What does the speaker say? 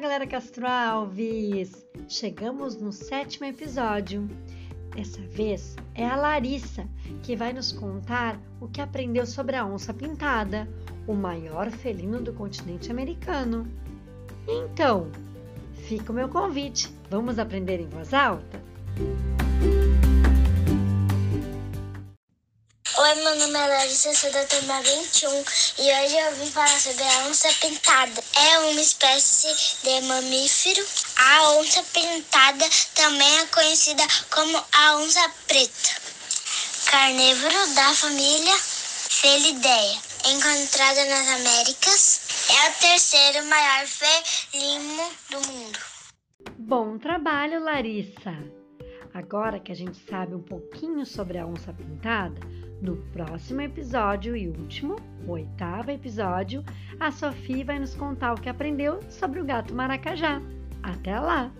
galera Castro Alves! Chegamos no sétimo episódio. Dessa vez é a Larissa que vai nos contar o que aprendeu sobre a onça pintada, o maior felino do continente americano. Então, fica o meu convite. Vamos aprender em voz alta? Oi, meu nome é Larissa, sou da turma 21 e hoje eu vim falar sobre a onça pintada. É uma espécie de mamífero. A onça pintada também é conhecida como a onça preta. Carnívoro da família Felideia, encontrada nas Américas. É o terceiro maior felino do mundo. Bom trabalho, Larissa! Agora que a gente sabe um pouquinho sobre a onça pintada, no próximo episódio e último, o oitavo episódio, a Sofia vai nos contar o que aprendeu sobre o gato maracajá. Até lá!